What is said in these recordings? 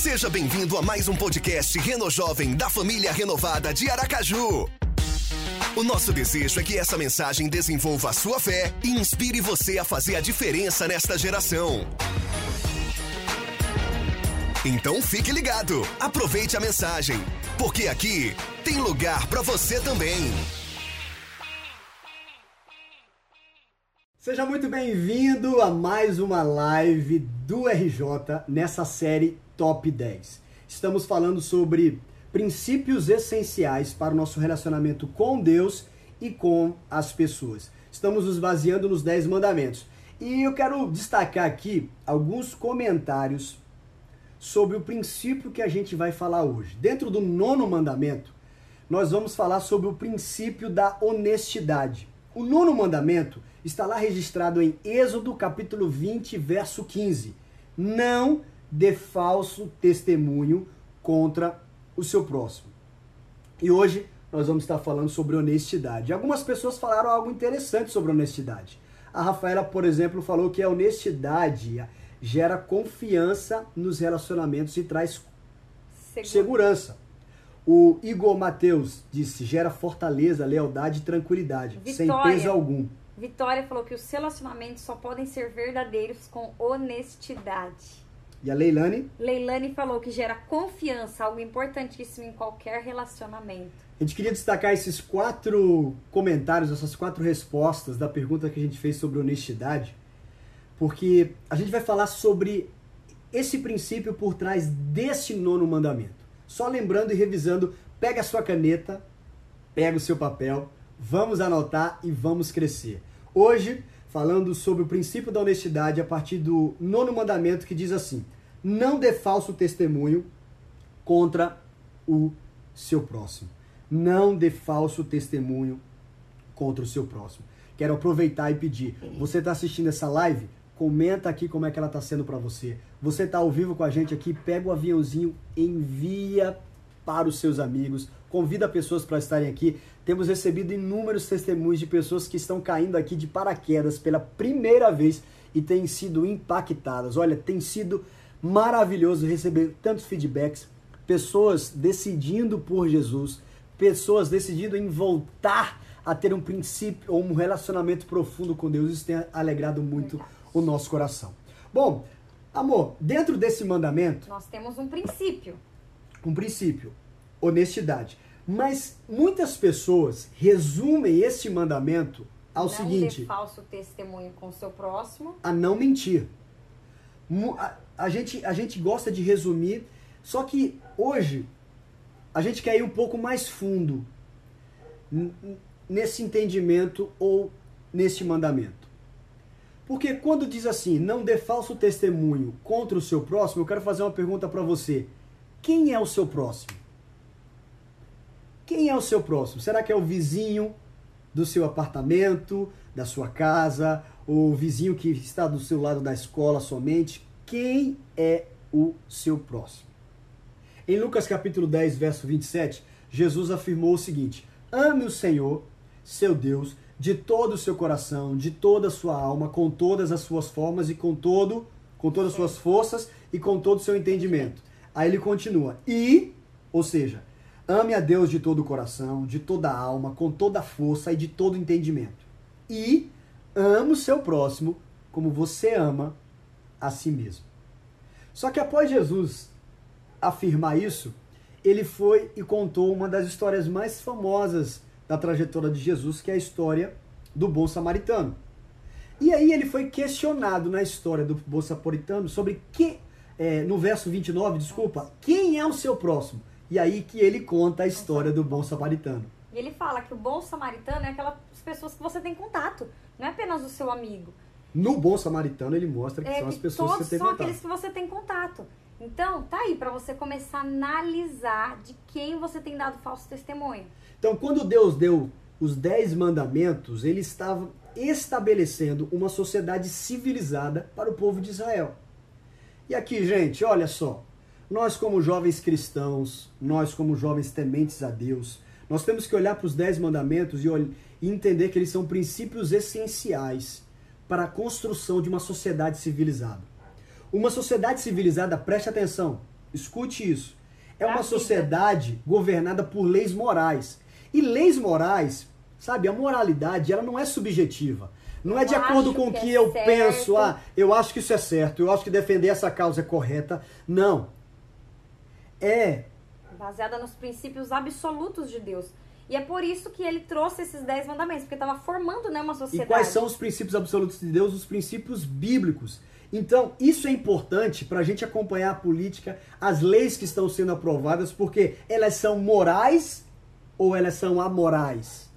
Seja bem-vindo a mais um podcast Reno Jovem da família renovada de Aracaju. O nosso desejo é que essa mensagem desenvolva a sua fé e inspire você a fazer a diferença nesta geração. Então fique ligado, aproveite a mensagem, porque aqui tem lugar para você também. Seja muito bem-vindo a mais uma live do RJ nessa série Top 10. Estamos falando sobre princípios essenciais para o nosso relacionamento com Deus e com as pessoas. Estamos nos baseando nos 10 mandamentos. E eu quero destacar aqui alguns comentários sobre o princípio que a gente vai falar hoje. Dentro do nono mandamento, nós vamos falar sobre o princípio da honestidade. O nono mandamento está lá registrado em Êxodo capítulo 20, verso 15. Não dê falso testemunho contra o seu próximo. E hoje nós vamos estar falando sobre honestidade. Algumas pessoas falaram algo interessante sobre honestidade. A Rafaela, por exemplo, falou que a honestidade gera confiança nos relacionamentos e traz Segura. segurança. O Igor Mateus disse: gera fortaleza, lealdade e tranquilidade, Vitória. sem peso algum. Vitória falou que os relacionamentos só podem ser verdadeiros com honestidade. E a Leilane? Leilane falou que gera confiança, algo importantíssimo em qualquer relacionamento. A gente queria destacar esses quatro comentários, essas quatro respostas da pergunta que a gente fez sobre honestidade, porque a gente vai falar sobre esse princípio por trás desse nono mandamento. Só lembrando e revisando, pega a sua caneta, pega o seu papel, vamos anotar e vamos crescer. Hoje, falando sobre o princípio da honestidade a partir do nono mandamento que diz assim: não dê falso testemunho contra o seu próximo. Não dê falso testemunho contra o seu próximo. Quero aproveitar e pedir, você está assistindo essa live? Comenta aqui como é que ela está sendo para você. Você está ao vivo com a gente aqui? Pega o aviãozinho, envia para os seus amigos, convida pessoas para estarem aqui. Temos recebido inúmeros testemunhos de pessoas que estão caindo aqui de paraquedas pela primeira vez e têm sido impactadas. Olha, tem sido maravilhoso receber tantos feedbacks, pessoas decidindo por Jesus, pessoas decidindo em voltar a ter um princípio ou um relacionamento profundo com Deus. Isso tem alegrado muito o nosso coração. Bom, amor, dentro desse mandamento. Nós temos um princípio. Um princípio: honestidade. Mas muitas pessoas resumem este mandamento ao não seguinte: falso testemunho com o seu próximo. A não mentir. A, a, gente, a gente gosta de resumir, só que hoje a gente quer ir um pouco mais fundo nesse entendimento ou nesse mandamento. Porque quando diz assim, não dê falso testemunho contra o seu próximo, eu quero fazer uma pergunta para você. Quem é o seu próximo? Quem é o seu próximo? Será que é o vizinho do seu apartamento, da sua casa, ou o vizinho que está do seu lado da escola somente? Quem é o seu próximo? Em Lucas capítulo 10, verso 27, Jesus afirmou o seguinte: Ame o Senhor, seu Deus, de todo o seu coração, de toda a sua alma, com todas as suas formas e com todo, com todas as suas forças e com todo o seu entendimento. Aí ele continua: e, ou seja, Ame a Deus de todo o coração, de toda a alma, com toda a força e de todo o entendimento. E ame o seu próximo como você ama a si mesmo. Só que após Jesus afirmar isso, ele foi e contou uma das histórias mais famosas da trajetória de Jesus, que é a história do bom samaritano. E aí ele foi questionado na história do bom samaritano sobre que, é, no verso 29, desculpa, quem é o seu próximo? E aí que ele conta a história do bom samaritano. E ele fala que o bom samaritano é aquelas pessoas que você tem contato, não é apenas o seu amigo. No bom samaritano ele mostra que é, são as pessoas que você tem são contato. aqueles que você tem contato. Então, tá aí para você começar a analisar de quem você tem dado falso testemunho. Então, quando Deus deu os dez mandamentos, ele estava estabelecendo uma sociedade civilizada para o povo de Israel. E aqui, gente, olha só. Nós, como jovens cristãos, nós, como jovens tementes a Deus, nós temos que olhar para os Dez Mandamentos e, entender que eles são princípios essenciais para a construção de uma sociedade civilizada. Uma sociedade civilizada, preste atenção, escute isso, é uma sociedade governada por leis morais. E leis morais, sabe, a moralidade, ela não é subjetiva. Não é de Eu acordo com o que que é eu certo. penso, ah, eu acho que isso é certo, eu acho que defender essa causa é correta. Não. É Baseada nos princípios absolutos de Deus. E é por isso que ele trouxe esses dez mandamentos, porque estava formando né, uma E sociedade. quais são os princípios absolutos de Deus? Os princípios bíblicos. Então, isso é importante para a gente acompanhar a política, as leis que estão sendo aprovadas, porque elas são morais ou elas são amorais.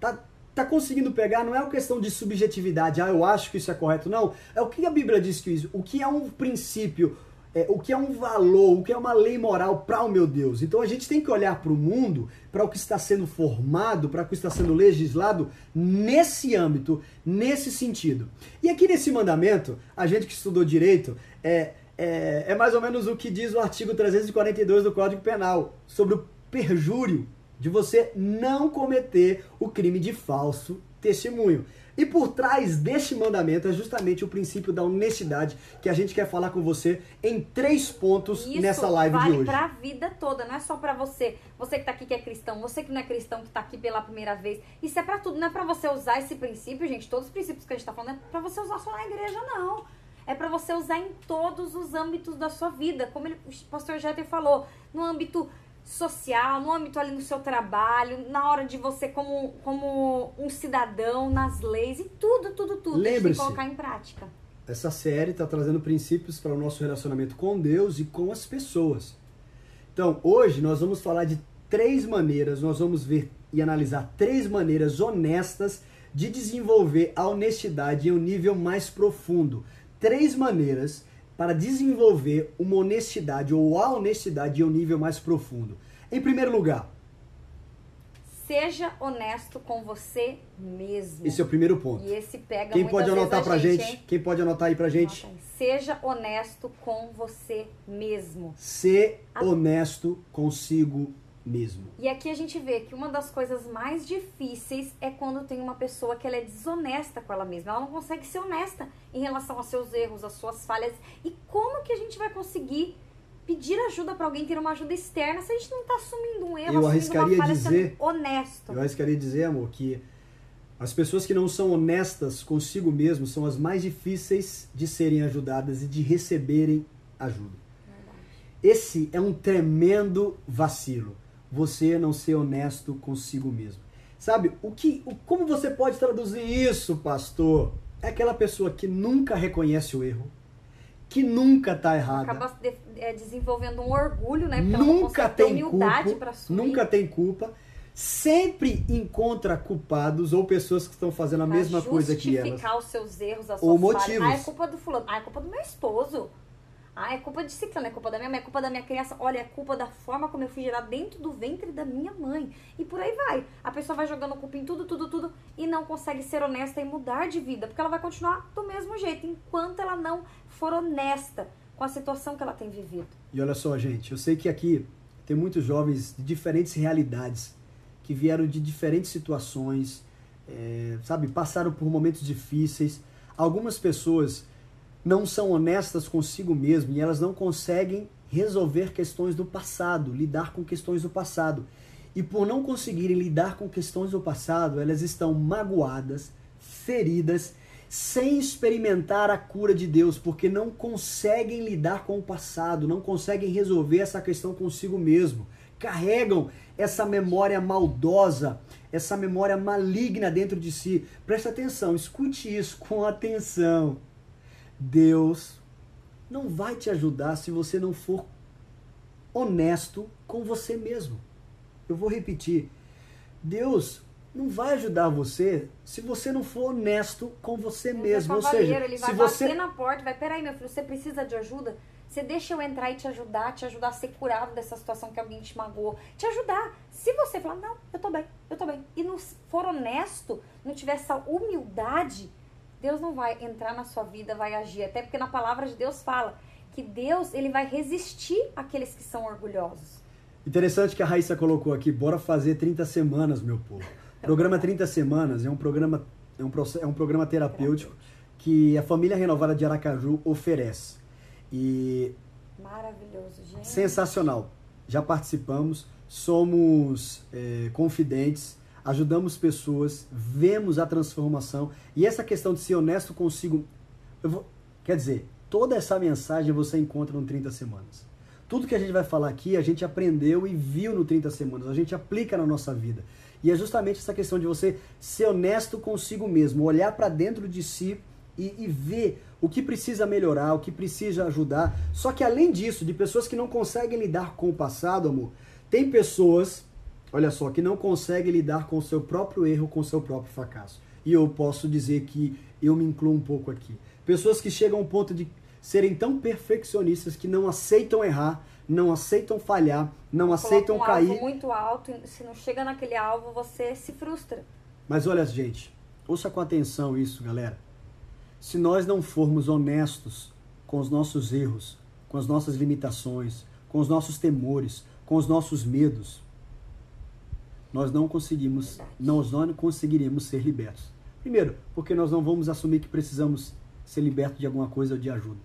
Tá, tá conseguindo pegar? Não é uma questão de subjetividade, ah, eu acho que isso é correto. Não, é o que a Bíblia diz que isso, o que é um princípio, é, o que é um valor, o que é uma lei moral para o meu Deus. Então a gente tem que olhar para o mundo, para o que está sendo formado, para o que está sendo legislado nesse âmbito, nesse sentido. E aqui nesse mandamento, a gente que estudou direito, é, é, é mais ou menos o que diz o artigo 342 do Código Penal, sobre o perjúrio de você não cometer o crime de falso testemunho. E por trás deste mandamento é justamente o princípio da honestidade que a gente quer falar com você em três pontos Isso nessa live vale de hoje. pra vida toda, não é só pra você. Você que tá aqui que é cristão, você que não é cristão, que tá aqui pela primeira vez. Isso é pra tudo, não é pra você usar esse princípio, gente. Todos os princípios que a gente tá falando é pra você usar só na igreja, não. É pra você usar em todos os âmbitos da sua vida. Como ele, o pastor Jeter falou, no âmbito social, no âmbito ali no seu trabalho, na hora de você como, como um cidadão, nas leis, e tudo, tudo, tudo. Lembre-se. colocar em prática. Essa série está trazendo princípios para o nosso relacionamento com Deus e com as pessoas. Então, hoje nós vamos falar de três maneiras, nós vamos ver e analisar três maneiras honestas de desenvolver a honestidade em um nível mais profundo. Três maneiras para desenvolver uma honestidade ou a honestidade em um nível mais profundo. Em primeiro lugar, Seja honesto com você mesmo. esse é o primeiro ponto. E esse pega Quem pode anotar a pra gente, gente? Quem pode anotar aí pra gente? Anota aí. Seja honesto com você mesmo. Ser honesto consigo mesmo. E aqui a gente vê que uma das coisas mais difíceis é quando tem uma pessoa que ela é desonesta com ela mesma. Ela não consegue ser honesta em relação aos seus erros, às suas falhas. E como que a gente vai conseguir pedir ajuda pra alguém, ter uma ajuda externa, se a gente não tá assumindo um erro, Eu assumindo arriscaria uma falha, dizer- sendo honesto. Eu arriscaria dizer, amor, que as pessoas que não são honestas consigo mesmo são as mais difíceis de serem ajudadas e de receberem ajuda. Esse é um tremendo vacilo. Você não ser honesto consigo mesmo. Sabe, o que, o, como você pode traduzir isso, pastor? É aquela pessoa que nunca reconhece o erro, que nunca tá errada, Acaba de- é, desenvolvendo um orgulho, né? Porque ela nunca tem humildade culpa, nunca tem culpa, sempre encontra culpados ou pessoas que estão fazendo a pra mesma coisa que elas. justificar os seus erros, as Ou suas falhas. motivos. Ah, é culpa do fulano. Ah, é culpa do meu esposo. Ah, é culpa de ciclano, é culpa da minha mãe, é culpa da minha criança. Olha, é culpa da forma como eu fui gerada dentro do ventre da minha mãe. E por aí vai. A pessoa vai jogando culpa em tudo, tudo, tudo e não consegue ser honesta e mudar de vida. Porque ela vai continuar do mesmo jeito, enquanto ela não for honesta com a situação que ela tem vivido. E olha só, gente, eu sei que aqui tem muitos jovens de diferentes realidades, que vieram de diferentes situações, é, sabe, passaram por momentos difíceis. Algumas pessoas não são honestas consigo mesmo e elas não conseguem resolver questões do passado, lidar com questões do passado. E por não conseguirem lidar com questões do passado, elas estão magoadas, feridas, sem experimentar a cura de Deus, porque não conseguem lidar com o passado, não conseguem resolver essa questão consigo mesmo. Carregam essa memória maldosa, essa memória maligna dentro de si. Presta atenção, escute isso com atenção. Deus não vai te ajudar se você não for honesto com você mesmo. Eu vou repetir. Deus não vai ajudar você se você não for honesto com você Deus mesmo. é Ou seja, ele vai se bater você na porta, vai, peraí, meu filho, você precisa de ajuda? Você deixa eu entrar e te ajudar, te ajudar a ser curado dessa situação que alguém te magoou. Te ajudar. Se você falar, não, eu tô bem, eu tô bem. E não for honesto, não tiver essa humildade, Deus não vai entrar na sua vida, vai agir. Até porque na palavra de Deus fala que Deus, ele vai resistir àqueles que são orgulhosos. Interessante que a Raíssa colocou aqui, bora fazer 30 semanas, meu povo. Programa 30 semanas é um programa é um, é um programa terapêutico que a família renovada de Aracaju oferece. E Maravilhoso, gente. Sensacional. Já participamos, somos é, confidentes, ajudamos pessoas, vemos a transformação. E essa questão de ser honesto consigo. Vou, quer dizer, toda essa mensagem você encontra no 30 Semanas. Tudo que a gente vai falar aqui, a gente aprendeu e viu no 30 Semanas, a gente aplica na nossa vida. E é justamente essa questão de você ser honesto consigo mesmo, olhar para dentro de si e, e, ver o que precisa melhorar, o que precisa ajudar. Só que além disso, de pessoas que não conseguem lidar com o passado, amor, tem pessoas, olha só, que não conseguem lidar com o seu próprio erro, com o seu próprio fracasso. E eu posso dizer que eu me incluo um pouco aqui. Pessoas que chegam ao ponto de serem tão perfeccionistas que não aceitam errar, não aceitam falhar, não aceitam um cair. Alvo muito alto, se não chega naquele alvo, você se frustra. Mas olha, gente, ouça com atenção isso, galera. Se nós não formos honestos com os nossos erros, com as nossas limitações, com os nossos temores, com os nossos medos, nós não conseguimos, nós não conseguiremos ser libertos. Primeiro, porque nós não vamos assumir que precisamos ser libertos de alguma coisa ou de ajuda.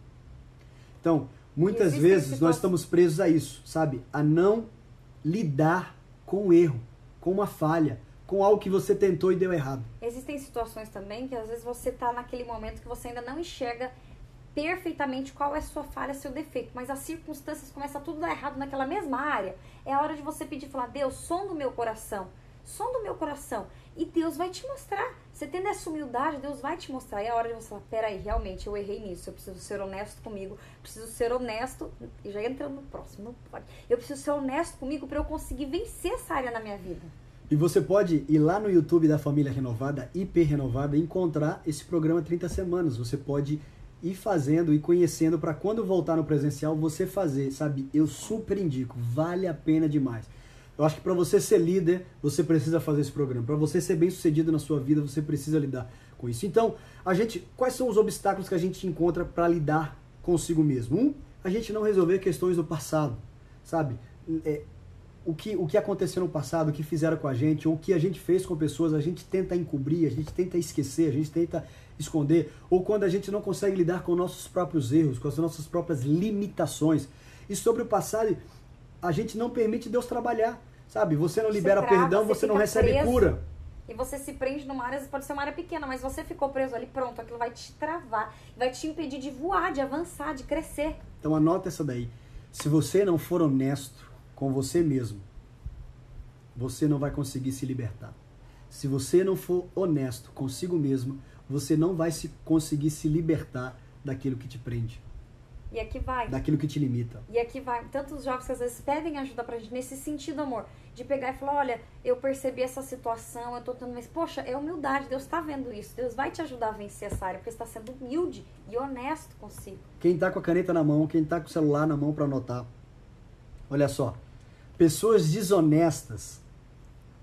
Então, muitas vezes nós estamos presos a isso, sabe? A não lidar com o erro, com uma falha, com algo que você tentou e deu errado. Existem situações também que às vezes você está naquele momento que você ainda não enxerga perfeitamente qual é a sua falha, seu defeito, mas as circunstâncias começam a tudo dar errado naquela mesma área. É a hora de você pedir, falar: "Deus, som do meu coração, som do meu coração". E Deus vai te mostrar. Você tendo essa humildade, Deus vai te mostrar. É a hora de você falar, peraí, realmente eu errei nisso. Eu preciso ser honesto comigo. Preciso ser honesto. E já entrando no próximo, não pode. Eu preciso ser honesto comigo para eu conseguir vencer essa área na minha vida. E você pode ir lá no YouTube da Família Renovada, IP Renovada, e encontrar esse programa 30 semanas. Você pode ir fazendo e conhecendo para quando voltar no presencial você fazer, sabe? Eu super indico, vale a pena demais. Eu acho que para você ser líder, você precisa fazer esse programa. Para você ser bem-sucedido na sua vida, você precisa lidar com isso. Então, a gente, quais são os obstáculos que a gente encontra para lidar consigo mesmo? Um, a gente não resolver questões do passado, sabe? É, o que, o que aconteceu no passado, o que fizeram com a gente, ou o que a gente fez com pessoas, a gente tenta encobrir, a gente tenta esquecer, a gente tenta esconder, ou quando a gente não consegue lidar com nossos próprios erros, com as nossas próprias limitações. E sobre o passado, a gente não permite Deus trabalhar, sabe? Você não libera você trava, perdão, você, você não recebe preso, cura. E você se prende numa área, pode ser uma área pequena, mas você ficou preso ali, pronto, aquilo vai te travar, vai te impedir de voar, de avançar, de crescer. Então anota essa daí. Se você não for honesto com você mesmo, você não vai conseguir se libertar. Se você não for honesto consigo mesmo, você não vai se conseguir se libertar daquilo que te prende. E aqui vai. Daquilo que te limita. E aqui vai. Tantos jovens que às vezes pedem ajuda pra gente nesse sentido, amor. De pegar e falar, olha, eu percebi essa situação, eu tô tendo... Mas, poxa, é humildade. Deus tá vendo isso. Deus vai te ajudar a vencer essa área, porque você tá sendo humilde e honesto consigo. Quem tá com a caneta na mão, quem tá com o celular na mão para anotar. Olha só. Pessoas desonestas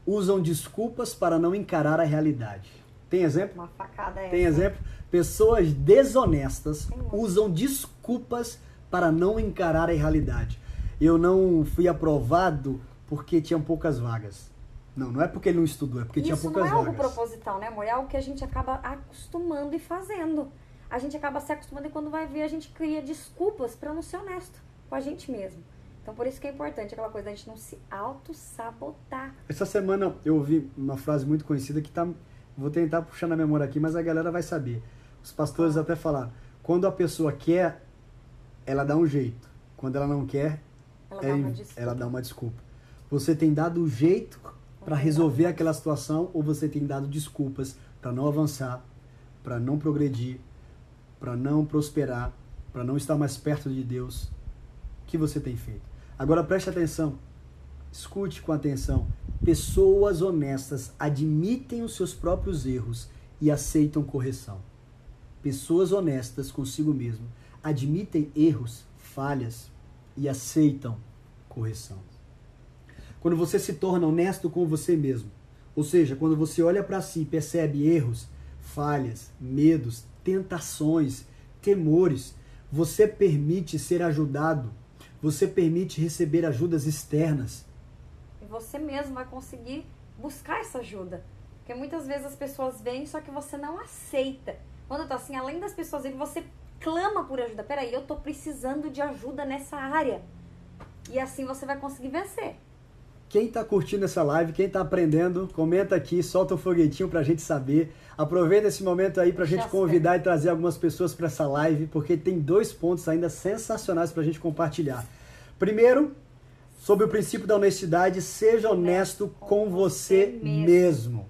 usam desculpas para não encarar a realidade. Tem exemplo? Uma facada essa. Tem exemplo? Pessoas desonestas usam desculpas para não encarar a realidade. Eu não fui aprovado porque tinha poucas vagas. Não, não é porque ele não estudou, é porque Isso tinha poucas vagas. Isso não é algo proposital, né, amor? É algo que a gente acaba acostumando e fazendo. A gente acaba se acostumando e quando vai ver a gente cria desculpas para não ser honesto com a gente mesmo. Então por isso que é importante aquela coisa da gente não se auto-sabotar. Essa semana eu ouvi uma frase muito conhecida que tá. Vou tentar puxar na memória aqui, mas a galera vai saber. Os pastores até falaram, quando a pessoa quer, ela dá um jeito. Quando ela não quer, ela, é, dá, ela dá uma desculpa. Você tem dado um jeito para resolver aquela situação ou você tem dado desculpas para não avançar, para não progredir, para não prosperar, para não estar mais perto de Deus? O que você tem feito? Agora preste atenção. Escute com atenção. Pessoas honestas admitem os seus próprios erros e aceitam correção pessoas honestas consigo mesmo admitem erros, falhas e aceitam correção. Quando você se torna honesto com você mesmo, ou seja, quando você olha para si e percebe erros, falhas, medos, tentações, temores, você permite ser ajudado, você permite receber ajudas externas. Você mesmo vai conseguir buscar essa ajuda. Porque muitas vezes as pessoas vêm, só que você não aceita. Quando eu tô assim, além das pessoas irem, você clama por ajuda. Peraí, eu tô precisando de ajuda nessa área. E assim você vai conseguir vencer. Quem está curtindo essa live, quem está aprendendo, comenta aqui, solta um foguetinho para a gente saber. Aproveita esse momento aí para a gente convidar e trazer algumas pessoas para essa live, porque tem dois pontos ainda sensacionais para a gente compartilhar. Primeiro, sobre o princípio da honestidade, seja honesto com, com você mesmo. mesmo.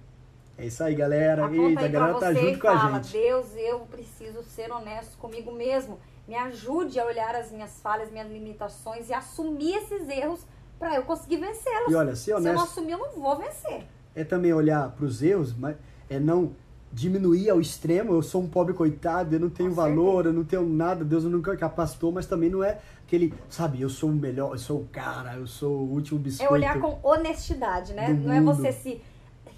É isso aí, galera. Aponta Eita, a galera tá junto com fala, a gente. Deus, eu preciso ser honesto comigo mesmo. Me ajude a olhar as minhas falhas, minhas limitações e assumir esses erros para eu conseguir vencê-los. E olha, se, honesto, se eu não assumir, eu não vou vencer. É também olhar para os erros, mas é não diminuir ao extremo. Eu sou um pobre coitado, eu não tenho Com valor, certeza. eu não tenho nada, Deus nunca capacitou, mas também não é aquele, sabe, eu sou o melhor, eu sou o cara, eu sou o último biscoito. É olhar com honestidade, né? Não é você se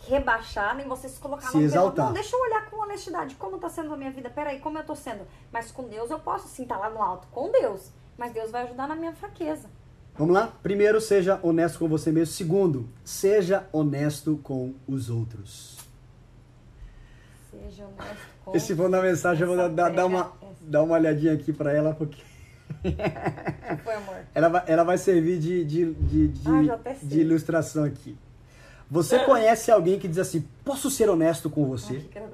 rebaixar, nem você se colocar se no exaltar. Não, deixa eu olhar com honestidade. Como tá sendo a minha vida? Peraí, como eu tô sendo? Mas com Deus eu posso sim estar tá lá no alto. Com Deus. Mas Deus vai ajudar na minha fraqueza. Vamos lá? Primeiro, seja honesto com você mesmo. Segundo, seja honesto com os outros. Seja honesto com Esse for na mensagem, eu vou dar, dar, uma, dar uma olhadinha aqui para ela, porque. que foi, amor? Ela vai, ela vai servir de, de, de, de, ah, de ilustração aqui. Você conhece alguém que diz assim: posso ser honesto com você? Ai,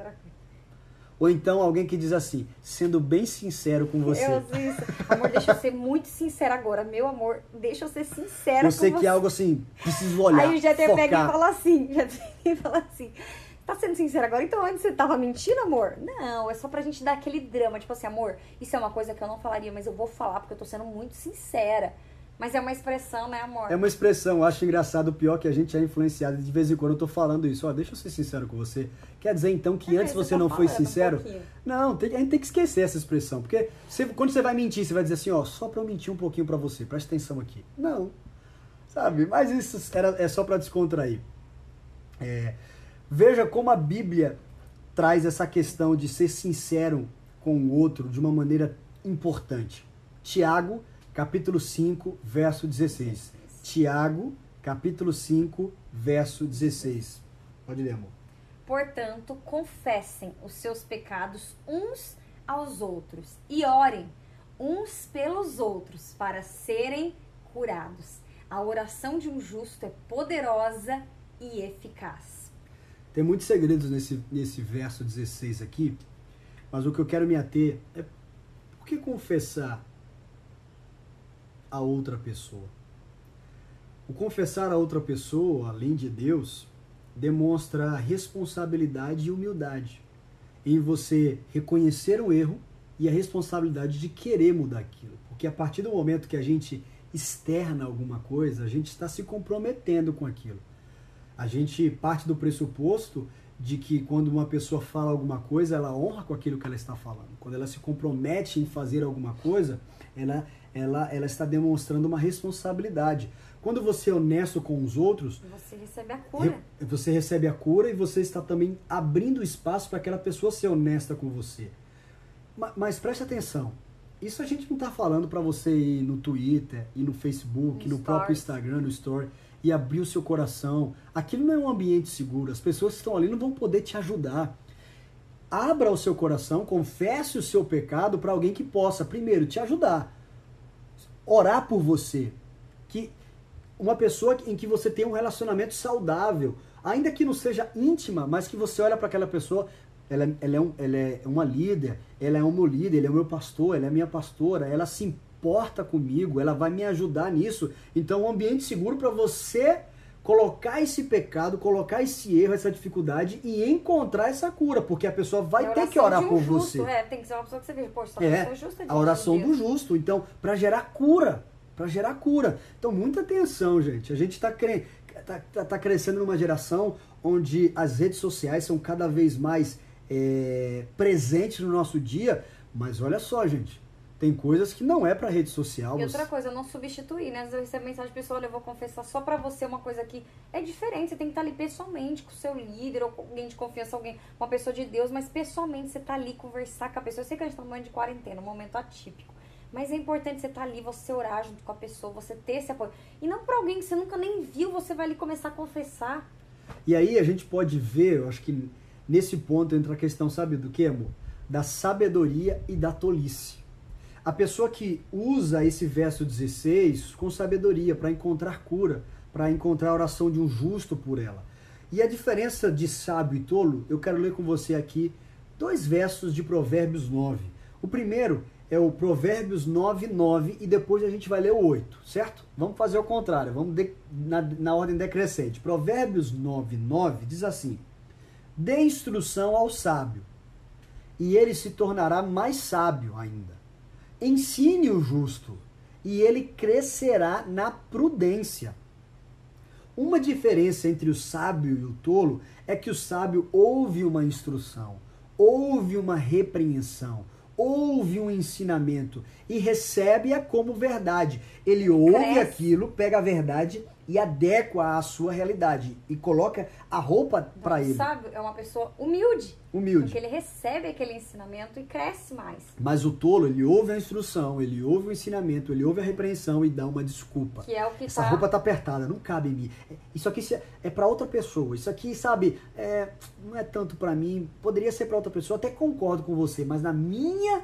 ou então alguém que diz assim, sendo bem sincero com você. Eu isso. Amor, deixa eu ser muito sincera agora. Meu amor, deixa eu ser sincera eu sei que é algo assim, preciso olhar, Aí o GT pega e fala assim, GT fala assim, tá sendo sincera agora? Então antes você tava mentindo, amor? Não, é só pra gente dar aquele drama. Tipo assim, amor, isso é uma coisa que eu não falaria, mas eu vou falar porque eu tô sendo muito sincera. Mas é uma expressão, né, amor? É uma expressão. Eu acho engraçado. O pior que a gente é influenciado. De vez em quando eu tô falando isso. Ó, deixa eu ser sincero com você. Quer dizer, então, que é, antes você, tá não foi sincero? Um não, tem, a gente tem que esquecer essa expressão. Porque você, quando você vai mentir, você vai dizer assim, ó, só pra eu mentir um pouquinho pra você. Presta atenção aqui. Não. Sabe? Mas isso era, é só pra descontrair. É, veja como a Bíblia traz essa questão de ser sincero com o outro de uma maneira importante. Tiago capítulo 5, verso 16. Tiago, capítulo 5, verso 16. Pode ler, amor. Portanto, confessem os seus pecados uns aos outros e orem uns pelos outros para serem curados. A oração de um justo é poderosa e eficaz. Tem muitos segredos nesse, nesse verso 16 aqui, mas o que eu quero me ater é por que confessar a outra pessoa. O confessar a outra pessoa, além de Deus, demonstra responsabilidade e humildade em você reconhecer o erro e a responsabilidade de querer mudar aquilo. Porque a partir do momento que a gente externa alguma coisa, a gente está se comprometendo com aquilo. A gente parte do pressuposto de que quando uma pessoa fala alguma coisa, ela honra com aquilo que ela está falando. Quando ela se compromete em fazer alguma coisa, ela ela, ela está demonstrando uma responsabilidade. Quando você é honesto com os outros, você recebe a cura. Você recebe a cura e você está também abrindo espaço para aquela pessoa ser honesta com você. Mas, mas preste atenção. Isso a gente não está falando para você ir no Twitter, ir no Facebook, no, no próprio Instagram, no Story e abrir o seu coração. Aquilo não é um ambiente seguro. As pessoas que estão ali não vão poder te ajudar. Abra o seu coração, confesse o seu pecado para alguém que possa, primeiro, te ajudar orar por você. Que uma pessoa em que você tem um relacionamento saudável, ainda que não seja íntima, mas que você olha para aquela pessoa, ela, ela, é um, ela é uma líder, ela é um meu líder, ele é o meu pastor, ela é minha pastora, ela se importa comigo, ela vai me ajudar nisso. Então, um ambiente seguro para você colocar esse pecado, colocar esse erro, essa dificuldade e encontrar essa cura, porque a pessoa vai a ter que orar um por justo, você. É, tem que ser uma pessoa que você vê, poxa, é, pessoa justa a oração do justo, então, para gerar cura, para gerar cura. Então, muita atenção, gente. A gente está cre... tá, tá, tá, crescendo numa geração onde as redes sociais são cada vez mais é, presentes no nosso dia, mas olha só, gente, tem coisas que não é pra rede social. E outra coisa, não substituir, né? Às vezes eu recebo mensagem de pessoa, olha, eu vou confessar só pra você uma coisa que é diferente. Você tem que estar ali pessoalmente com o seu líder, ou com alguém de confiança, alguém, uma pessoa de Deus, mas pessoalmente você tá ali, conversar com a pessoa. Eu sei que a gente tá no momento de quarentena, um momento atípico. Mas é importante você estar tá ali, você orar junto com a pessoa, você ter esse apoio. E não pra alguém que você nunca nem viu, você vai ali começar a confessar. E aí a gente pode ver, eu acho que nesse ponto entra a questão, sabe do que, amor? da sabedoria e da tolice. A pessoa que usa esse verso 16 com sabedoria para encontrar cura, para encontrar a oração de um justo por ela. E a diferença de sábio e tolo, eu quero ler com você aqui dois versos de Provérbios 9. O primeiro é o Provérbios 9, 9 e depois a gente vai ler o 8, certo? Vamos fazer o contrário, vamos de, na, na ordem decrescente. Provérbios 9, 9 diz assim: Dê instrução ao sábio, e ele se tornará mais sábio ainda. Ensine o justo, e ele crescerá na prudência. Uma diferença entre o sábio e o tolo é que o sábio ouve uma instrução, ouve uma repreensão, ouve um ensinamento e recebe-a como verdade. Ele ouve Cresce. aquilo, pega a verdade e adequa à sua realidade e coloca a roupa para ele. Sabe? É uma pessoa humilde. Humilde. Porque ele recebe aquele ensinamento e cresce mais. Mas o tolo, ele ouve a instrução, ele ouve o ensinamento, ele ouve a repreensão e dá uma desculpa. Que é o que Essa tá. roupa tá apertada, não cabe em mim. É, Isso aqui se- é para outra pessoa. Isso aqui, sabe, é, não é tanto para mim. Poderia ser para outra pessoa. Até concordo com você, mas na minha,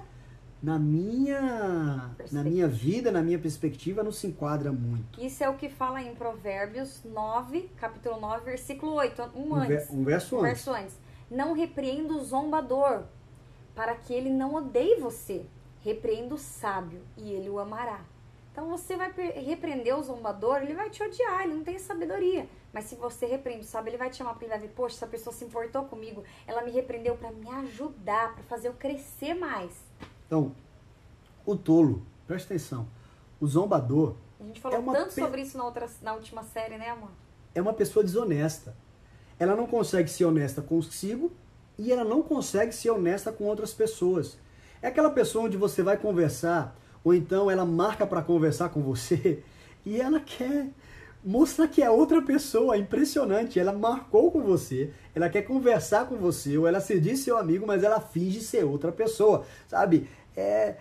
na minha, na minha vida, na minha perspectiva, não se enquadra muito. Isso é o que fala em Provérbios 9, capítulo 9, versículo 8. Um Um, ver- antes. um verso Um antes. verso antes. Não repreenda o zombador, para que ele não odeie você. Repreenda o sábio, e ele o amará. Então você vai repreender o zombador, ele vai te odiar, ele não tem sabedoria. Mas se você repreende o sábio, ele vai te chamar porque ele vai ver, poxa, essa pessoa se importou comigo, ela me repreendeu para me ajudar, para fazer eu crescer mais. Então, o tolo, presta atenção. O zombador A gente falou É uma tanto pe- sobre isso na, outra, na última série, né, amor? é uma pessoa desonesta. Ela não consegue ser honesta consigo e ela não consegue ser honesta com outras pessoas. É aquela pessoa onde você vai conversar, ou então ela marca para conversar com você e ela quer mostrar que é outra pessoa, é impressionante. Ela marcou com você, ela quer conversar com você, ou ela se diz seu amigo, mas ela finge ser outra pessoa, sabe? É,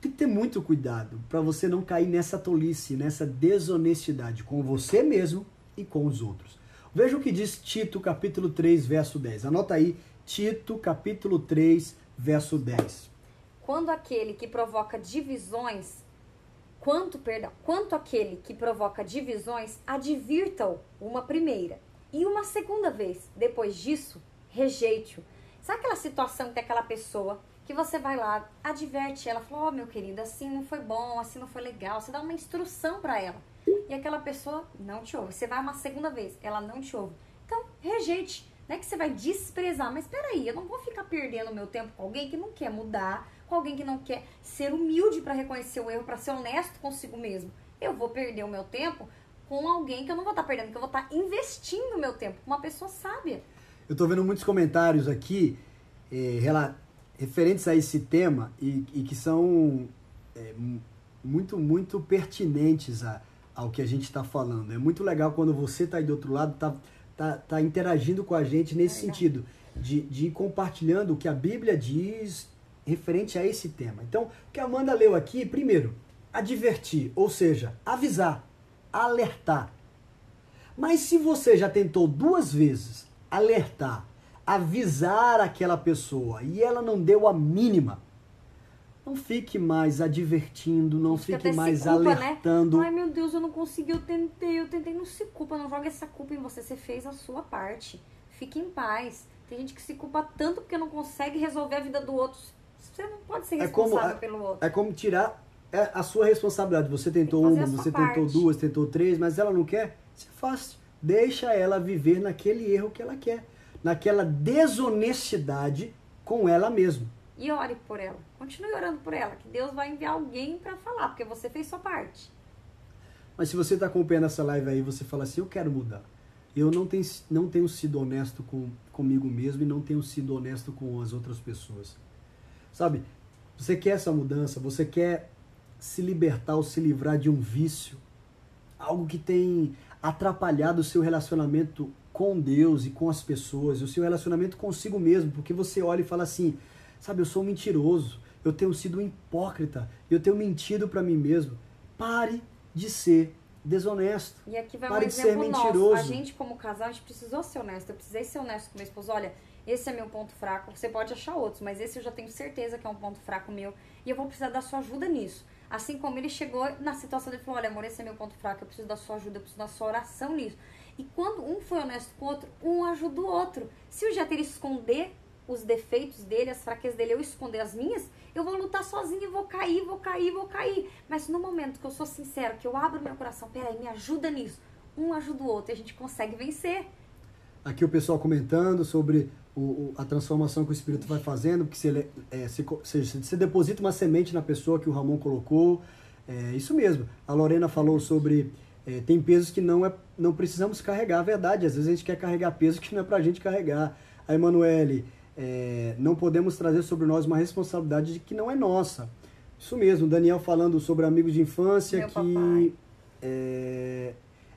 tem que ter muito cuidado para você não cair nessa tolice, nessa desonestidade com você mesmo e com os outros. Veja o que diz Tito, capítulo 3, verso 10. Anota aí, Tito, capítulo 3, verso 10. Quando aquele que provoca divisões, quanto, perdão, quanto aquele que provoca divisões, advirta-o uma primeira e uma segunda vez. Depois disso, rejeite-o. Sabe aquela situação que tem aquela pessoa que você vai lá, adverte ela, fala: "Ó, meu querido, assim não foi bom, assim não foi legal". Você dá uma instrução para ela. E aquela pessoa não te ouve. Você vai uma segunda vez, ela não te ouve. Então, rejeite. Não é que você vai desprezar, mas peraí, eu não vou ficar perdendo meu tempo com alguém que não quer mudar, com alguém que não quer ser humilde para reconhecer o erro, para ser honesto consigo mesmo. Eu vou perder o meu tempo com alguém que eu não vou estar perdendo, que eu vou estar investindo o meu tempo com uma pessoa sábia. Eu estou vendo muitos comentários aqui eh, referentes a esse tema e, e que são mu- muito, muito pertinentes a- ao que a gente está falando. É muito legal quando você está aí do outro lado, está tá, tá interagindo com a gente nesse sentido, de, de ir compartilhando o que a Bíblia diz referente a esse tema. Então, o que a Amanda leu aqui, primeiro, advertir, ou seja, avisar, alertar. Mas se você já tentou duas vezes alertar, avisar aquela pessoa e ela não deu a mínima, não fique mais advertindo, não Fica fique mais culpa, alertando. Né? Ai meu Deus, eu não consegui, eu tentei, eu tentei, não se culpa, não joga essa culpa em você, você fez a sua parte. Fique em paz. Tem gente que se culpa tanto porque não consegue resolver a vida do outro. Você não pode ser É como- responsável é- pelo outro. É como tirar é, a sua responsabilidade. Você tentou uma, você tentou parte. duas, tentou três, mas ela não quer? Se fácil. Deixa ela viver naquele erro que ela quer. Naquela desonestidade com ela mesma. E ore por ela. Continue orando por ela, que Deus vai enviar alguém pra falar, porque você fez sua parte. Mas se você está acompanhando essa live aí, você fala assim, eu quero mudar. Eu não tenho, não tenho sido honesto com, comigo mesmo e não tenho sido honesto com as outras pessoas. Sabe? Você quer essa mudança, você quer se libertar ou se livrar de um vício, algo que tem atrapalhado o seu relacionamento com Deus e com as pessoas, e o seu relacionamento consigo mesmo, porque você olha e fala assim, sabe, eu sou um mentiroso, eu tenho sido um hipócrita, eu tenho mentido para mim mesmo. Pare de ser desonesto. E aqui vai Pare um de ser exemplo nosso. mentiroso. A gente, como casal, a gente precisou ser honesto. Eu precisei ser honesto com meu esposo. Olha, esse é meu ponto fraco. Você pode achar outros, mas esse eu já tenho certeza que é um ponto fraco meu e eu vou precisar da sua ajuda nisso. Assim como ele chegou na situação dele falou: Olha, amor, esse é meu ponto fraco, eu preciso da sua ajuda, eu preciso da sua oração nisso. E quando um foi honesto com o outro, um ajuda o outro. Se o Jeter esconder os defeitos dele, as fraquezas dele, eu esconder as minhas, eu vou lutar sozinha e vou cair, vou cair, vou cair. Mas no momento que eu sou sincero, que eu abro meu coração, peraí, me ajuda nisso, um ajuda o outro e a gente consegue vencer. Aqui o pessoal comentando sobre o, a transformação que o Espírito vai fazendo, porque se, é, se, se, se deposita uma semente na pessoa que o Ramon colocou, é isso mesmo. A Lorena falou sobre é, tem pesos que não, é, não precisamos carregar, a verdade, às vezes a gente quer carregar peso que não é pra gente carregar. A Emanuele, é, não podemos trazer sobre nós uma responsabilidade que não é nossa. Isso mesmo, Daniel falando sobre amigos de infância Meu que é,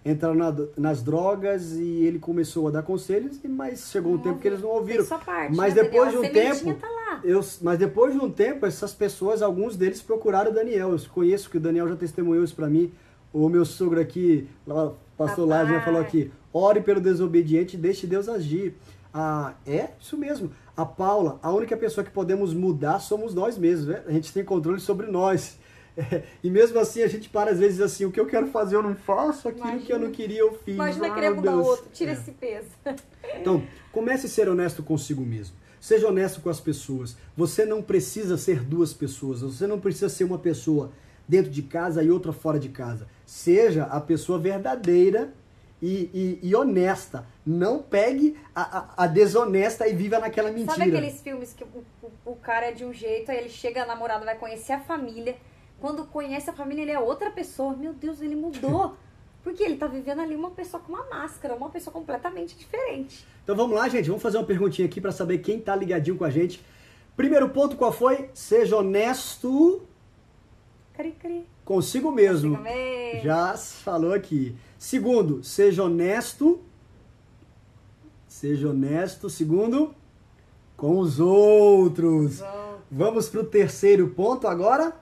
entraram na, nas drogas e ele começou a dar conselhos, mas chegou um Não tempo que eles não ouviram. Parte, mas né, depois Daniel? de um A tempo, Tá eu, mas depois de um tempo, essas pessoas, alguns deles procuraram o Daniel. Eu conheço que o Daniel já testemunhou isso para mim. O meu sogro aqui, lá, pastor Papai. Lázaro, falou aqui: ore pelo desobediente e deixe Deus agir. Ah, é isso mesmo. A Paula, a única pessoa que podemos mudar somos nós mesmos, né? A gente tem controle sobre nós. É, e mesmo assim a gente para às vezes assim, o que eu quero fazer eu não faço, aquilo Imagina. que eu não queria eu fiz. Imagina Ah, querer mudar o Deus. outro, tira É. esse peso. Então, comece a ser honesto consigo mesmo. Seja honesto com as pessoas. Você não precisa ser duas pessoas. Você não precisa ser uma pessoa dentro de casa e outra fora de casa. Seja a pessoa verdadeira e, e- e honesta. Não pegue a, a- a desonesta e viva naquela mentira. Sabe aqueles filmes que o, o- o cara é de um jeito, aí ele chega, a namorada vai conhecer a família. Quando conhece a família, ele é outra pessoa. Meu Deus, ele mudou. Porque ele tá vivendo ali uma pessoa com uma máscara, uma pessoa completamente diferente. Então vamos lá, gente. Vamos fazer uma perguntinha aqui para saber quem tá ligadinho com a gente. Primeiro ponto, qual foi? Seja honesto. Consigo mesmo. Consigo mesmo. Já falou aqui. Segundo, seja honesto. Seja honesto. Segundo, com os outros. Vou- Vamos para o terceiro ponto agora.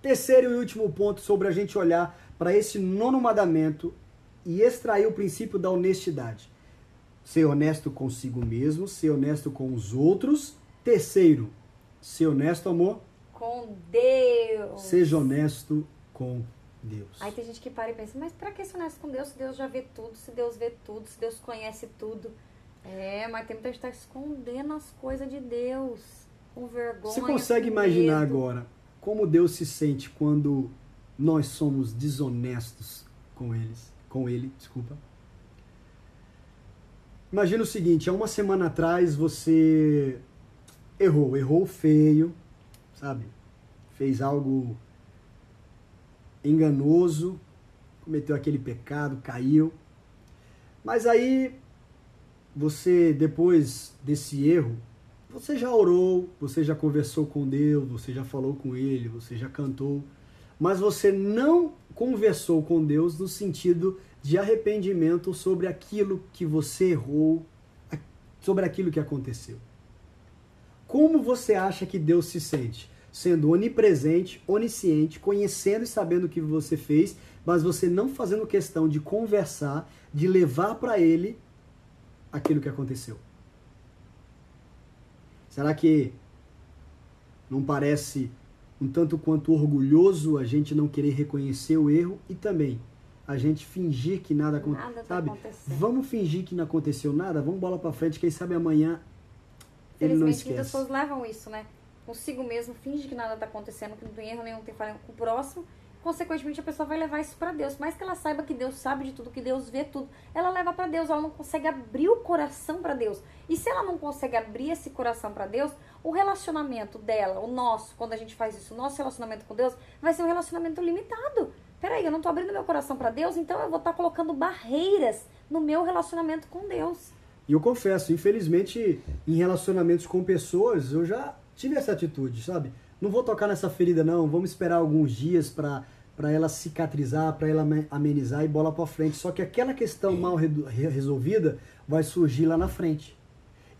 Terceiro e último ponto sobre a gente olhar para esse nono mandamento e extrair o princípio da honestidade. Ser honesto consigo mesmo, ser honesto com os outros. Terceiro, ser honesto, amor. Com Deus. Seja honesto com Deus. Aí tem gente que para e pensa, mas pra que ser honesto com Deus se Deus já vê tudo, se Deus vê tudo, se Deus conhece tudo? É, mas tem muita gente que tá escondendo as coisas de Deus. Com vergonha. Você consegue imaginar medo. agora como Deus se sente quando nós somos desonestos com eles, com ele, desculpa. Imagina o seguinte, há uma semana atrás você errou, errou feio, sabe? Fez algo enganoso, cometeu aquele pecado, caiu. Mas aí você depois desse erro, você já orou, você já conversou com Deus, você já falou com Ele, você já cantou, mas você não conversou com Deus no sentido de arrependimento sobre aquilo que você errou, sobre aquilo que aconteceu. Como você acha que Deus se sente? Sendo onipresente, onisciente, conhecendo e sabendo o que você fez, mas você não fazendo questão de conversar, de levar para Ele aquilo que aconteceu. Será que não parece um tanto quanto orgulhoso a gente não querer reconhecer o erro e também a gente fingir que nada aconteceu, Nada tá sabe? acontecendo. Vamos fingir que não aconteceu nada, vamos bola para frente, quem sabe amanhã ele não esquece. pessoas levam isso, né? Consigo mesmo, finge que nada tá acontecendo, que não tem erro nenhum, não tem falha com o próximo. Consequentemente, a pessoa vai levar isso pra Deus. Mais que ela saiba que Deus sabe de tudo, que Deus vê tudo, ela leva pra Deus. Ela não consegue abrir o coração pra Deus. E se ela não consegue abrir esse coração pra Deus, o relacionamento dela, o nosso, quando a gente faz isso, o nosso relacionamento com Deus, vai ser um relacionamento limitado. Peraí, eu não tô abrindo meu coração pra Deus, então eu vou estar colocando barreiras no meu relacionamento com Deus. E eu confesso, infelizmente, em relacionamentos com pessoas, eu já tive essa atitude, sabe? Não vou tocar nessa ferida, não. Vamos esperar alguns dias para para ela cicatrizar, para ela ame- amenizar e bola para frente. Só que aquela questão mal re- resolvida vai surgir lá na frente.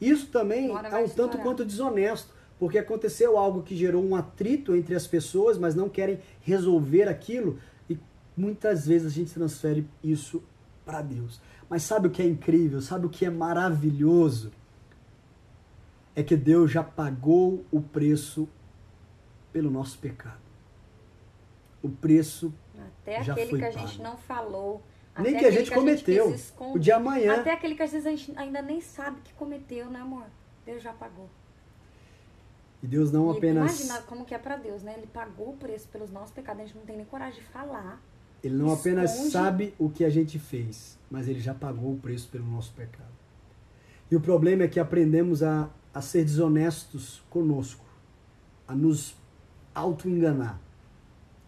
Isso também é um tanto quanto desonesto, porque aconteceu algo que gerou um atrito entre as pessoas, mas não querem resolver aquilo e muitas vezes a gente transfere isso para Deus. Mas sabe o que é incrível? Sabe o que é maravilhoso? É que Deus já pagou o preço pelo nosso pecado. O preço Até já aquele que a pago. gente não falou. nem que a gente cometeu. quis esconder, o de amanhã. Até aquele que às vezes a gente ainda nem sabe que cometeu, né, amor? Deus já pagou. E Deus não E apenas Imagina como que é pra Deus, né? Ele pagou o preço pelos nossos pecados. A gente não tem nem coragem de falar. Ele não apenas esconde. sabe o que a gente fez, mas ele já pagou o preço pelo nosso pecado. E o problema é que aprendemos a, a ser desonestos conosco, a nos auto-enganar.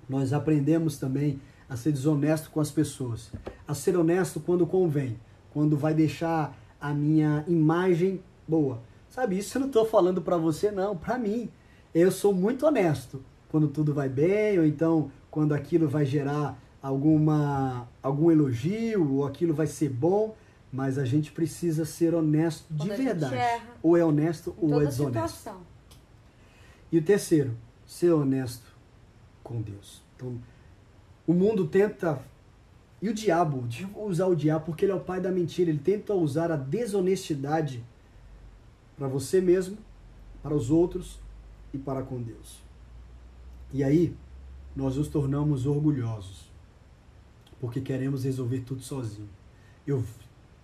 Nós aprendemos também a ser desonesto com as pessoas, a ser honesto quando convém, quando vai deixar a minha imagem boa. Sabe, isso eu não estou falando para você, não, para mim. Eu sou muito honesto quando tudo vai bem, ou então quando aquilo vai gerar alguma algum elogio, ou aquilo vai ser bom, mas a gente precisa ser honesto de Quando gente verdade. erra. Ou é honesto ou é desonesto. situação. E o terceiro, ser honesto com Deus. Então, o mundo tenta, e o diabo, usar o diabo porque ele é o pai da mentira, ele tenta usar a desonestidade para você mesmo, para os outros e para com Deus. E aí, nós nos tornamos orgulhosos, porque queremos resolver tudo sozinho. Eu,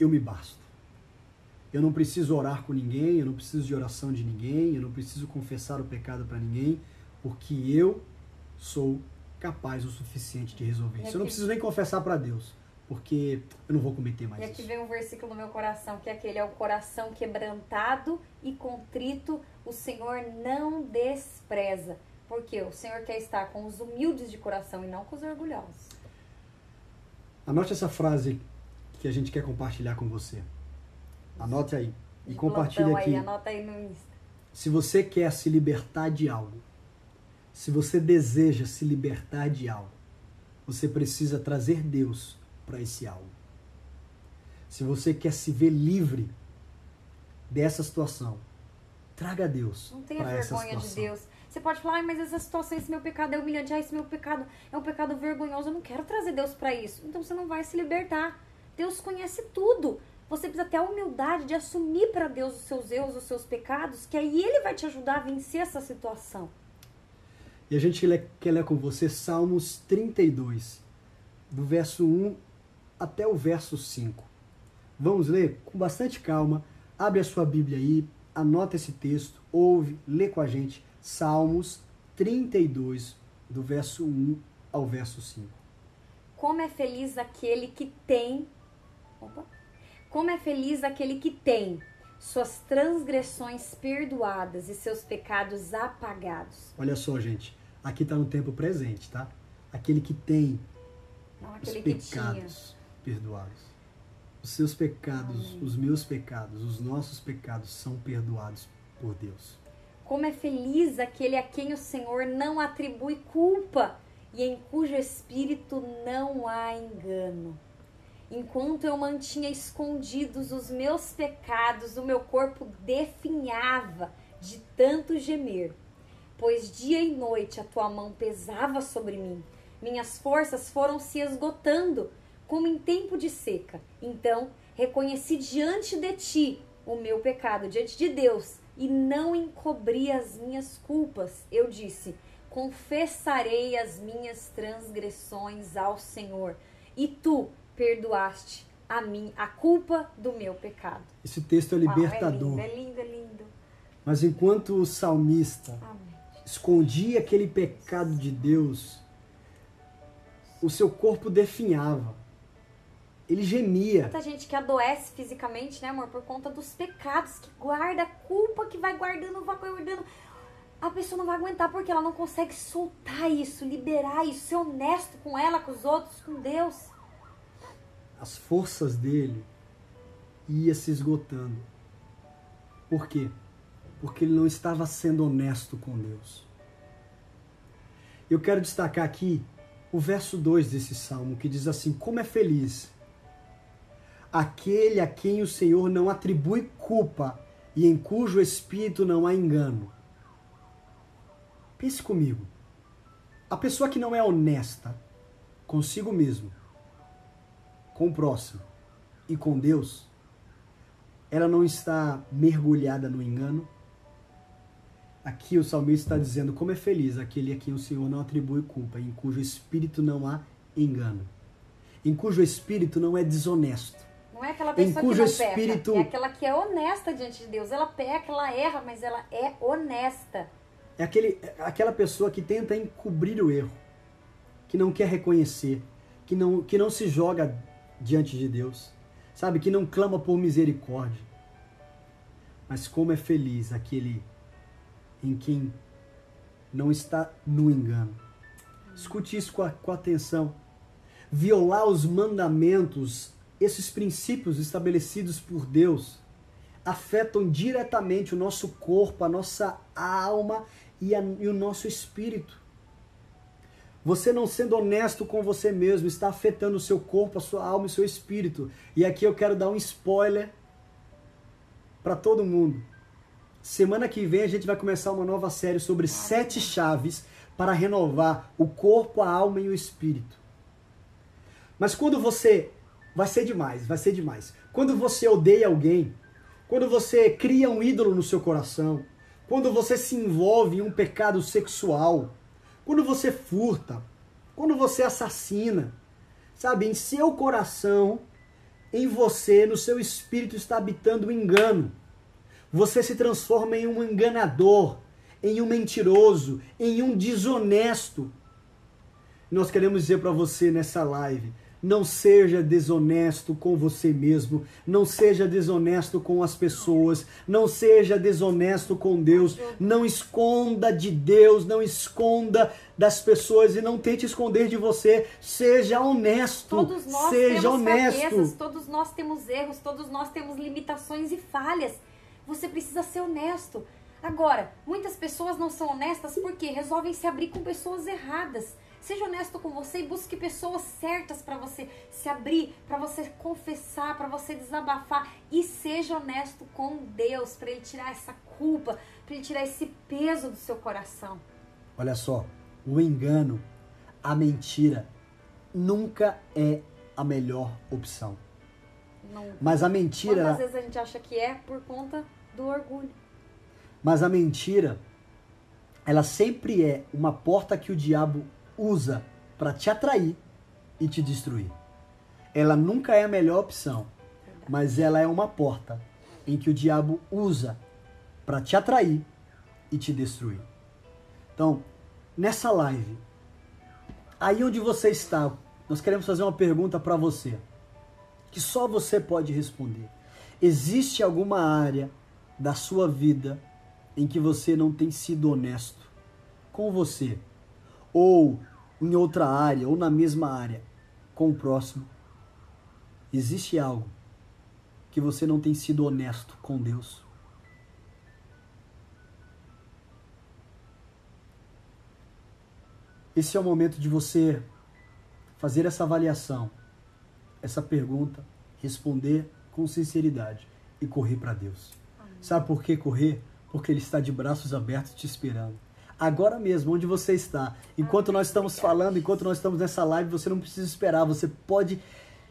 eu me basto. Eu não preciso orar com ninguém, eu não preciso de oração de ninguém, eu não preciso confessar o pecado para ninguém, porque eu sou capaz o suficiente de resolver isso. Eu não preciso nem confessar para Deus, porque eu não vou cometer mais E aqui isso. vem um versículo no meu coração, que é aquele, é o coração quebrantado e contrito, o Senhor não despreza. Porque o Senhor quer estar com os humildes de coração e não com os orgulhosos. Anote essa frase que a gente quer compartilhar com você. Anote aí e compartilhe aqui. Aí, anota aí no Insta. Se você quer se libertar de algo, se você deseja se libertar de algo, você precisa trazer Deus para esse algo. Se você quer se ver livre dessa situação, traga Deus Não tenha vergonha de. Deus. Você pode falar, "Ai, mas essa situação, esse meu pecado é humilhante, ah, esse meu pecado é um pecado vergonhoso, eu não quero trazer Deus para isso. Então você não vai se libertar. Deus conhece tudo. Você precisa ter a humildade de assumir para Deus os seus erros, os seus pecados, que aí Ele vai te ajudar a vencer essa situação. E a gente quer ler com você Salmos 32, do verso 1 até o verso 5. Vamos ler com bastante calma. Abre a sua Bíblia aí, anota esse texto, ouve, lê com a gente. Salmos 32, do verso 1 ao verso 5. Como é feliz aquele que tem. Opa. Como é feliz aquele que tem suas transgressões perdoadas e seus pecados apagados. Olha só, gente. Aqui está no tempo presente, tá? Aquele que tem Não os pecados perdoados. Os seus pecados, Amém. os meus pecados, os nossos pecados são perdoados por Deus. Como é feliz aquele a quem o Senhor não atribui culpa e em cujo espírito não há engano. Enquanto eu mantinha escondidos os meus pecados, o meu corpo definhava de tanto gemer. Pois dia e noite a tua mão pesava sobre mim. Minhas forças foram se esgotando, como em tempo de seca. Então reconheci diante de ti o meu pecado, diante de Deus, e não encobri as minhas culpas. Eu disse: Confessarei as minhas transgressões ao Senhor, e tu perdoaste a mim a culpa do meu pecado. Esse texto é Uau, libertador. é lindo, é lindo, é lindo. Mas enquanto o salmista Amém. escondia aquele pecado de Deus, o seu corpo definhava. Ele gemia. Muita gente que adoece fisicamente, né, amor, por conta dos pecados, que guarda a culpa, que vai guardando, vai guardando. A pessoa não vai aguentar porque ela não consegue soltar isso, liberar isso, ser honesto com ela, com os outros, com Deus. As forças dele ia se esgotando. Por quê? Porque ele não estava sendo honesto com Deus. Eu quero destacar aqui o verso 2 desse salmo, que diz assim: Como é feliz aquele a quem o Senhor não atribui culpa e em cujo espírito não há engano. Pense comigo. A pessoa que não é honesta consigo mesmo, com o próximo e com Deus, ela não está mergulhada no engano, Aqui o salmista está dizendo como é feliz aquele a quem o Senhor não atribui culpa, em cujo espírito não há engano, em cujo espírito não é desonesto. Não é aquela pessoa em cujo que não espírito... peca, é aquela que é honesta diante de Deus. Ela peca, ela erra, mas ela é honesta. É aquele, é aquela pessoa que tenta encobrir o erro, que não quer reconhecer, que não, que não se joga diante de Deus, sabe? Que não clama por misericórdia. Mas como é feliz aquele em quem não está no engano. Escute isso com, a, com atenção. Violar os mandamentos, esses princípios estabelecidos por Deus, afetam diretamente o nosso corpo, a nossa alma e, a, e o nosso espírito. Você não sendo honesto com você mesmo está afetando o seu corpo, a sua alma e o seu espírito. E aqui eu quero dar um spoiler para todo mundo. Semana que vem a gente vai começar uma nova série sobre sete chaves para renovar o corpo, a alma e o espírito. Mas quando você. Vai ser demais, vai ser demais. Quando você odeia alguém, quando você cria um ídolo no seu coração, quando você se envolve em um pecado sexual, quando você furta, quando você assassina, sabe, em seu coração, em você, no seu espírito está habitando o engano você se transforma em um enganador, em um mentiroso, em um desonesto. Nós queremos dizer para você nessa live: não seja desonesto com você mesmo, não seja desonesto com as pessoas, não seja desonesto com Deus, não esconda de Deus, não esconda das pessoas e não tente esconder de você. Seja honesto. Todos nós seja temos honesto. fraquezas, todos nós temos erros, todos nós temos limitações e falhas. Você precisa ser honesto. Agora, muitas pessoas não são honestas porque resolvem se abrir com pessoas erradas. Seja honesto com você e busque pessoas certas para você se abrir, para você confessar, para você desabafar e seja honesto com Deus, para ele tirar essa culpa, para ele tirar esse peso do seu coração. Olha só, o engano, a mentira nunca é a melhor opção. Não. Mas a mentira. Quantas vezes a gente acha que é por conta do orgulho? Mas a mentira, ela sempre é uma porta que o diabo usa para te atrair e te destruir. Ela nunca é a melhor opção, mas ela é uma porta em que o diabo usa para te atrair e te destruir. Então, nessa live, aí onde você está, nós queremos fazer uma pergunta para você que só você pode responder. Existe alguma área da sua vida em que você não tem sido honesto com você? Ou em outra área, ou na mesma área, com o próximo? Existe algo que você não tem sido honesto com Deus? Esse é o momento de você fazer essa avaliação essa pergunta, responder com sinceridade e correr para Deus. Sabe por que correr? Porque Ele está de braços abertos te esperando. Agora mesmo, onde você está, enquanto nós estamos falando, enquanto nós estamos nessa live, você não precisa esperar, você pode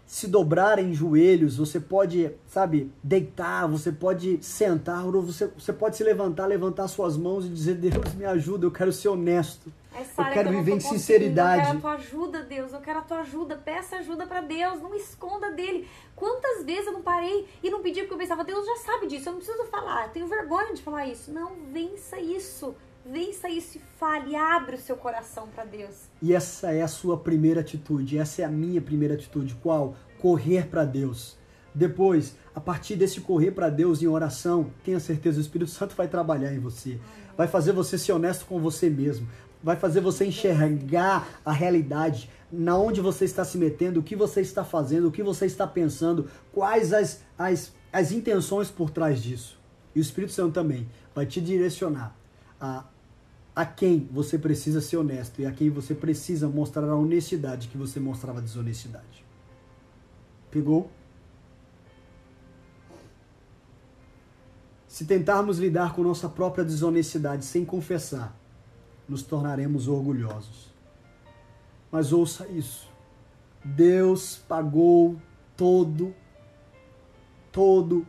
se dobrar em joelhos, você pode, sabe, deitar, você pode sentar, ou você, você pode se levantar, levantar suas mãos e dizer: Deus, me ajuda, eu quero ser honesto. Essa eu quero eu viver em sinceridade. Eu quero a tua ajuda, Deus. Eu quero a tua ajuda. Peça ajuda para Deus. Não esconda dele. Quantas vezes eu não parei e não pedi porque eu pensava, Deus já sabe disso. Eu não preciso falar. Eu tenho vergonha de falar isso. Não, vença isso. Vença isso e fale. Abre o seu coração para Deus. E essa é a sua primeira atitude. Essa é a minha primeira atitude. Qual? Correr para Deus. Depois, a partir desse correr para Deus em oração, tenha certeza, o Espírito Santo vai trabalhar em você. Vai fazer você ser honesto com você mesmo vai fazer você enxergar a realidade, na onde você está se metendo, o que você está fazendo, o que você está pensando, quais as, as, as intenções por trás disso. E o Espírito Santo também vai te direcionar a, a quem você precisa ser honesto e a quem você precisa mostrar a honestidade que você mostrava desonestidade. Pegou? Se tentarmos lidar com nossa própria desonestidade sem confessar, nos tornaremos orgulhosos. Mas ouça isso. Deus pagou todo, todo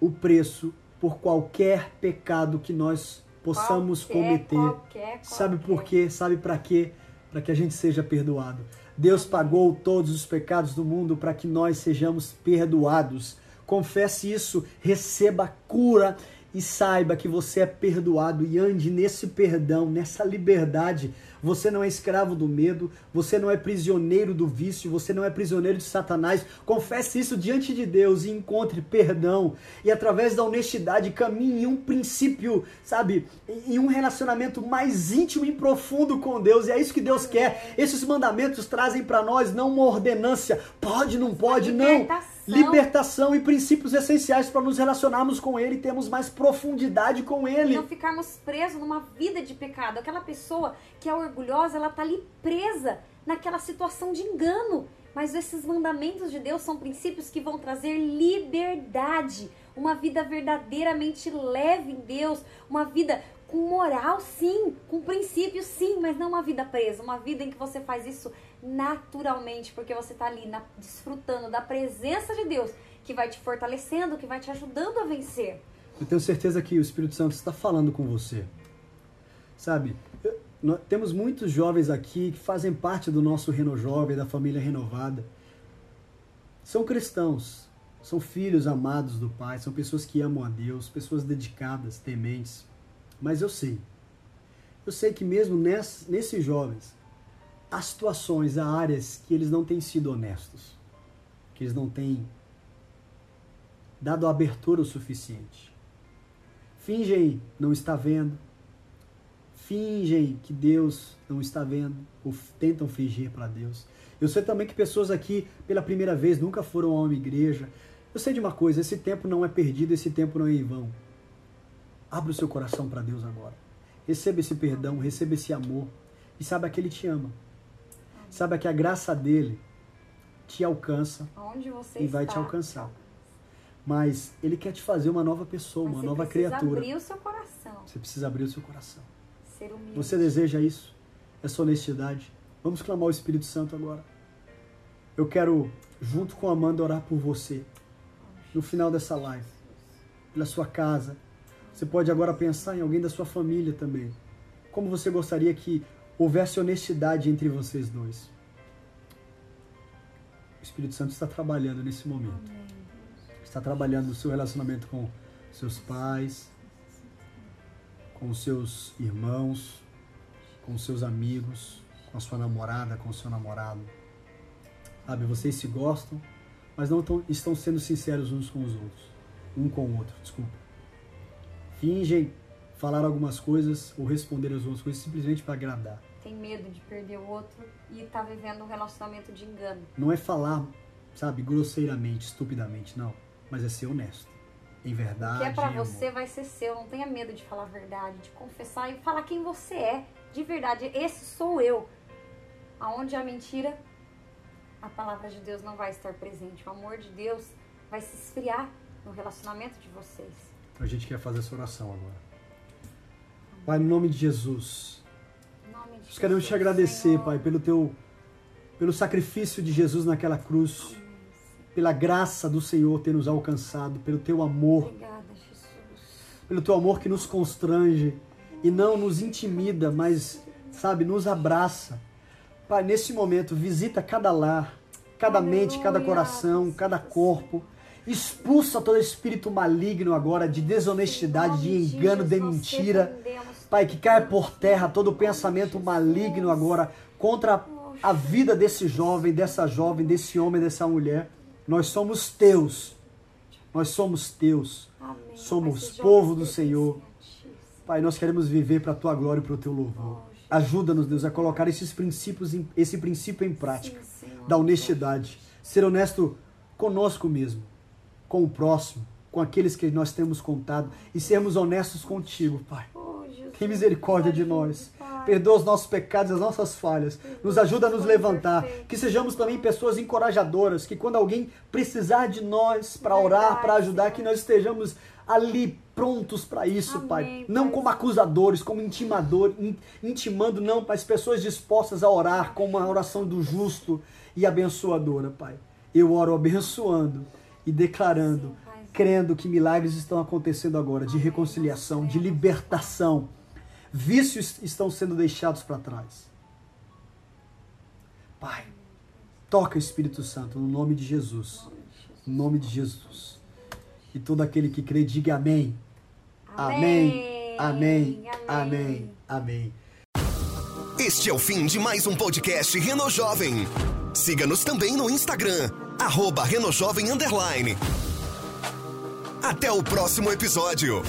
o preço por qualquer pecado que nós possamos Qualquer, cometer. qualquer, Sabe por qualquer. quê? Sabe para quê? Para que a gente seja perdoado. Deus pagou todos os pecados do mundo para que nós sejamos perdoados. Confesse isso, receba cura e saiba que você é perdoado e ande nesse perdão, nessa liberdade. Você não é escravo do medo, você não é prisioneiro do vício, você não é prisioneiro de Satanás. Confesse isso diante de Deus e encontre perdão. E através da honestidade caminhe em um princípio, sabe, em um relacionamento mais íntimo e profundo com Deus. E é isso que Deus quer. Esses mandamentos trazem para nós não uma ordenância, pode, não pode, não Libertação. e princípios essenciais para nos relacionarmos com Ele e termos mais profundidade com Ele. não ficarmos presos numa vida de pecado. Aquela pessoa que é orgulhosa, ela tá ali presa naquela situação de engano. Mas esses mandamentos de Deus são princípios que vão trazer liberdade, uma vida verdadeiramente leve em Deus, uma vida com moral, sim, com princípios, sim, mas não uma vida presa, uma vida em que você faz isso naturalmente, porque você tá ali na- desfrutando da presença de Deus, que vai te fortalecendo, que vai te ajudando a vencer. Eu tenho certeza que o Espírito Santo está falando com você. Sabe, eu- nós temos muitos jovens aqui que fazem parte do nosso Reno Jovem, da família renovada. São cristãos, são filhos amados do Pai, são pessoas que amam a Deus, pessoas dedicadas, tementes. Mas eu sei, eu sei que mesmo ness- nesses jovens, há situações, há áreas que eles não têm sido honestos, que eles não têm dado abertura o suficiente. Fingem não estar vendo, fingem que Deus não está vendo, ou tentam fingir para Deus. Eu sei também que pessoas aqui, pela primeira vez, nunca foram a uma igreja. Eu sei de uma coisa: esse tempo não é perdido, esse tempo não é em vão. Abra o seu coração para Deus agora. Receba esse perdão, receba esse amor. E saiba que Ele te ama. Saiba que a graça dele te alcança, você E vai está. te alcançar. mas Ele quer te fazer uma nova pessoa, Mas uma você nova precisa criatura. abrir o seu coração, Você precisa abrir o seu coração. ser humilde. Você deseja isso? Essa honestidade? Vamos clamar o Espírito Santo agora. Eu quero, junto com a Amanda, orar por você. No final dessa live. Pela sua casa. Você pode agora pensar em alguém da sua família também. Como você gostaria que houvesse honestidade entre vocês dois? O Espírito Santo está trabalhando nesse momento. Está trabalhando no seu relacionamento com seus pais, com seus irmãos, com seus amigos, com a sua namorada, com o seu namorado. Sabe, vocês se gostam, mas não tão- estão sendo sinceros uns com os outros. Um com o outro, desculpa. Fingem falar algumas coisas ou responder as outras coisas simplesmente para agradar. Tem medo de perder o outro e tá vivendo um relacionamento de engano. Não é falar, sabe, grosseiramente, estupidamente, não. Mas é ser honesto. Em O verdade. que é pra em amor. você vai ser seu. Não tenha medo de falar a verdade, de confessar e falar quem você é. De verdade, esse sou eu. Aonde há mentira, a palavra de Deus não vai estar presente. O amor de Deus vai se esfriar no relacionamento de vocês. A gente quer fazer essa oração agora. Pai, no nome de Jesus. Nós queremos te agradecer. Pai, pelo teu pelo sacrifício de Jesus naquela cruz, pela graça do Senhor ter nos alcançado, pelo teu amor, Obrigada, pelo teu amor que nos constrange e não nos intimida, mas sabe, nos abraça. Pai, nesse momento visita cada lar, cada mente, cada coração, cada corpo. Expulsa todo espírito maligno agora de desonestidade, de engano, de mentira. Pai, que caia por terra todo pensamento maligno agora contra a vida desse jovem, dessa jovem, desse homem, dessa mulher. Nós somos teus. Nós somos teus. Amém. Somos povo do Senhor. Pai, nós queremos viver para a tua glória e para o teu louvor. Ajuda-nos, Deus, a colocar esses princípios, em- esse princípio em prática, Sim, da honestidade. Ser honesto conosco mesmo, com o próximo, com aqueles que nós temos contado e sermos honestos contigo, Pai. Tem misericórdia de nós. Perdoa os nossos pecados, as nossas falhas. Nos ajuda a nos levantar. Que sejamos também pessoas encorajadoras. Que quando alguém precisar de nós para orar, para ajudar, que nós estejamos ali prontos para isso, Amém, Pai. Não Pai. como acusadores, como intimadores, in- intimando, não, mas pessoas dispostas a orar com uma oração do justo e abençoadora, Pai. Eu oro abençoando e declarando Sim, crendo que milagres estão acontecendo agora de reconciliação, de libertação. Vícios estão sendo deixados para trás. Pai, toca o Espírito Santo no nome de Jesus. No nome de Jesus. E todo aquele que crê, diga amém. Amém. Amém. Amém. Amém. Este é o fim de mais um podcast Reno Jovem. Siga-nos também no Instagram, arroba Renojovem Underline. Até o próximo episódio.